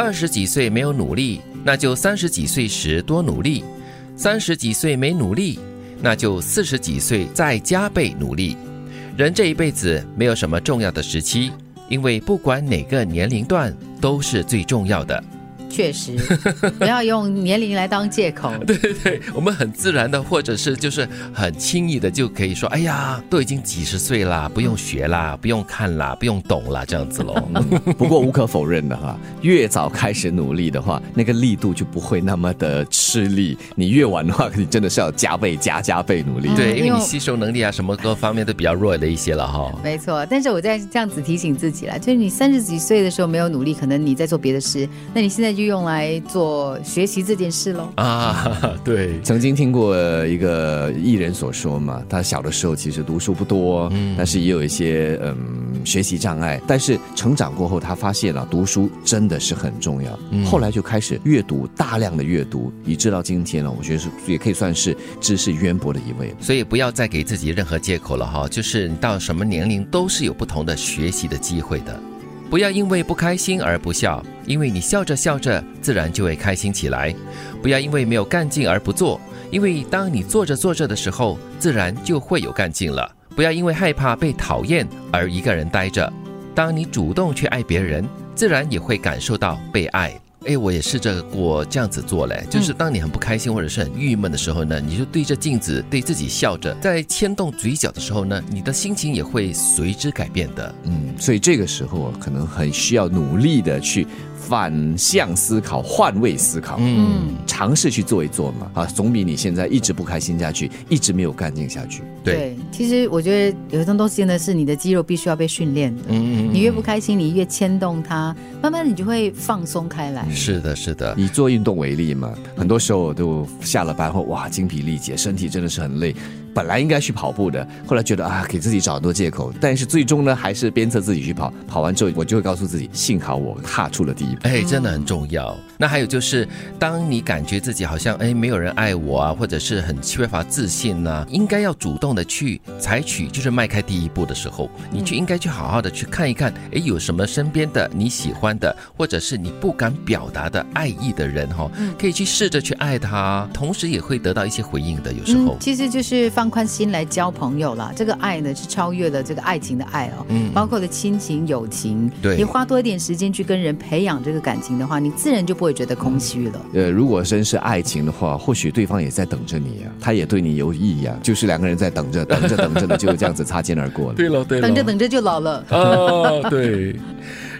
二十几岁没有努力，那就三十几岁时多努力；三十几岁没努力，那就四十几岁再加倍努力。人这一辈子没有什么重要的时期，因为不管哪个年龄段都是最重要的。确实，不要用年龄来当借口。对对对，我们很自然的，或者是就是很轻易的就可以说：“哎呀，都已经几十岁啦，不用学啦，不用看啦，不用懂啦，这样子喽。不过无可否认的哈，越早开始努力的话，那个力度就不会那么的吃力。你越晚的话，你真的是要加倍加加倍努力。对，因为你吸收能力啊，什么各方面都比较弱的一些了哈。没错，但是我在这样子提醒自己了，就是你三十几岁的时候没有努力，可能你在做别的事，那你现在。就用来做学习这件事喽啊！对，曾经听过一个艺人所说嘛，他小的时候其实读书不多，嗯，但是也有一些嗯学习障碍，但是成长过后，他发现了读书真的是很重要，后来就开始阅读，大量的阅读，以致到今天呢，我觉得是也可以算是知识渊博的一位。所以不要再给自己任何借口了哈，就是你到什么年龄都是有不同的学习的机会的。不要因为不开心而不笑，因为你笑着笑着，自然就会开心起来。不要因为没有干劲而不做，因为当你做着做着的时候，自然就会有干劲了。不要因为害怕被讨厌而一个人呆着，当你主动去爱别人，自然也会感受到被爱。哎，我也试着过这样子做嘞，就是当你很不开心或者是很郁闷的时候呢，你就对着镜子对自己笑着，在牵动嘴角的时候呢，你的心情也会随之改变的。嗯，所以这个时候可能很需要努力的去。反向思考，换位思考，嗯，尝试去做一做嘛，啊，总比你现在一直不开心下去，一直没有干劲下去。对，其实我觉得有些东西真的是你的肌肉必须要被训练的。嗯嗯，你越不开心，你越牵动它，慢慢你就会放松开来。是的，是的。以做运动为例嘛，很多时候都下了班后，哇，精疲力竭，身体真的是很累。本来应该去跑步的，后来觉得啊，给自己找很多借口，但是最终呢，还是鞭策自己去跑。跑完之后，我就会告诉自己，幸好我踏出了第一步。哎，真的很重要。那还有就是，当你感觉自己好像哎没有人爱我啊，或者是很缺乏自信呢，应该要主动的去采取，就是迈开第一步的时候，你就应该去好好的去看一看，哎，有什么身边的你喜欢的，或者是你不敢表达的爱意的人哈，可以去试着去爱他，同时也会得到一些回应的。有时候，其实就是放宽心来交朋友了。这个爱呢，是超越了这个爱情的爱哦，嗯，包括了亲情、友情。对，你花多一点时间去跟人培养这个感情的话，你自然就不会。会觉得空虚了。呃，如果真是爱情的话，或许对方也在等着你啊，他也对你有意啊，就是两个人在等着，等着等着的，就这样子擦肩而过了。对了，对了，等着等着就老了。哦，对，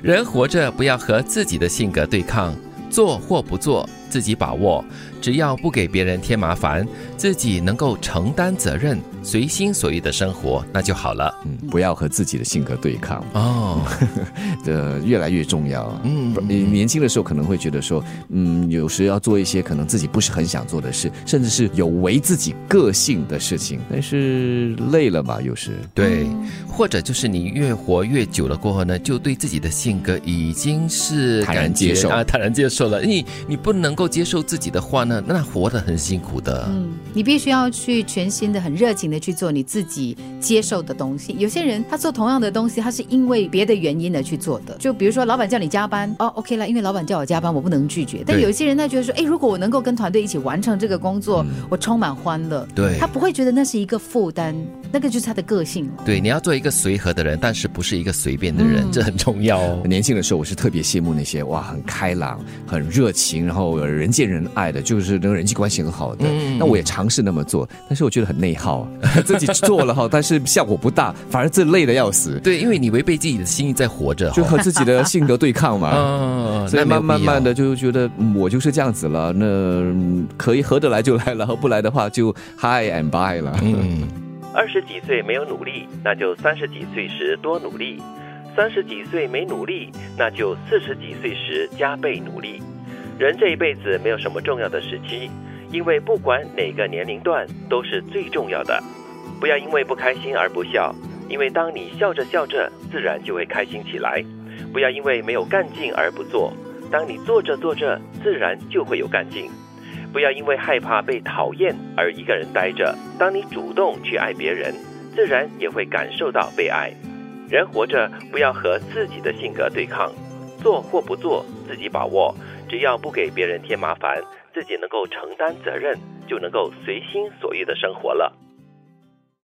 人活着不要和自己的性格对抗，做或不做自己把握，只要不给别人添麻烦，自己能够承担责任。随心所欲的生活，那就好了。嗯，不要和自己的性格对抗哦，这越来越重要。嗯，你年轻的时候可能会觉得说，嗯，有时要做一些可能自己不是很想做的事，甚至是有违自己个性的事情，但是累了吧，有时对，或者就是你越活越久了过后呢，就对自己的性格已经是坦然接受啊，坦然接受了。你你不能够接受自己的话呢，那活得很辛苦的。嗯，你必须要去全新的、很热情。的去做你自己接受的东西。有些人他做同样的东西，他是因为别的原因而去做的。就比如说，老板叫你加班，哦，OK 了，因为老板叫我加班，我不能拒绝。但有一些人他觉得说，哎，如果我能够跟团队一起完成这个工作，我充满欢乐。对，他不会觉得那是一个负担，那个就是他的个性。对，你要做一个随和的人，但是不是一个随便的人，这很重要哦。年轻的时候，我是特别羡慕那些哇，很开朗、很热情，然后人见人爱的，就是那个人际关系很好的。那我也尝试那么做，但是我觉得很内耗。自己做了哈，但是效果不大，反而自累的要死。对，因为你违背自己的心意在活着，就和自己的性格对抗嘛。嗯，所以慢慢慢的就觉得我就是这样子了。那可以合得来就来了，合不来的话就 hi and bye 了。嗯，二十几岁没有努力，那就三十几岁时多努力；三十几岁没努力，那就四十几岁时加倍努力。人这一辈子没有什么重要的时期。因为不管哪个年龄段都是最重要的，不要因为不开心而不笑，因为当你笑着笑着，自然就会开心起来；不要因为没有干劲而不做，当你做着做着，自然就会有干劲；不要因为害怕被讨厌而一个人待着，当你主动去爱别人，自然也会感受到被爱。人活着不要和自己的性格对抗，做或不做自己把握，只要不给别人添麻烦，自己能够承担责任，就能够随心所欲的生活了。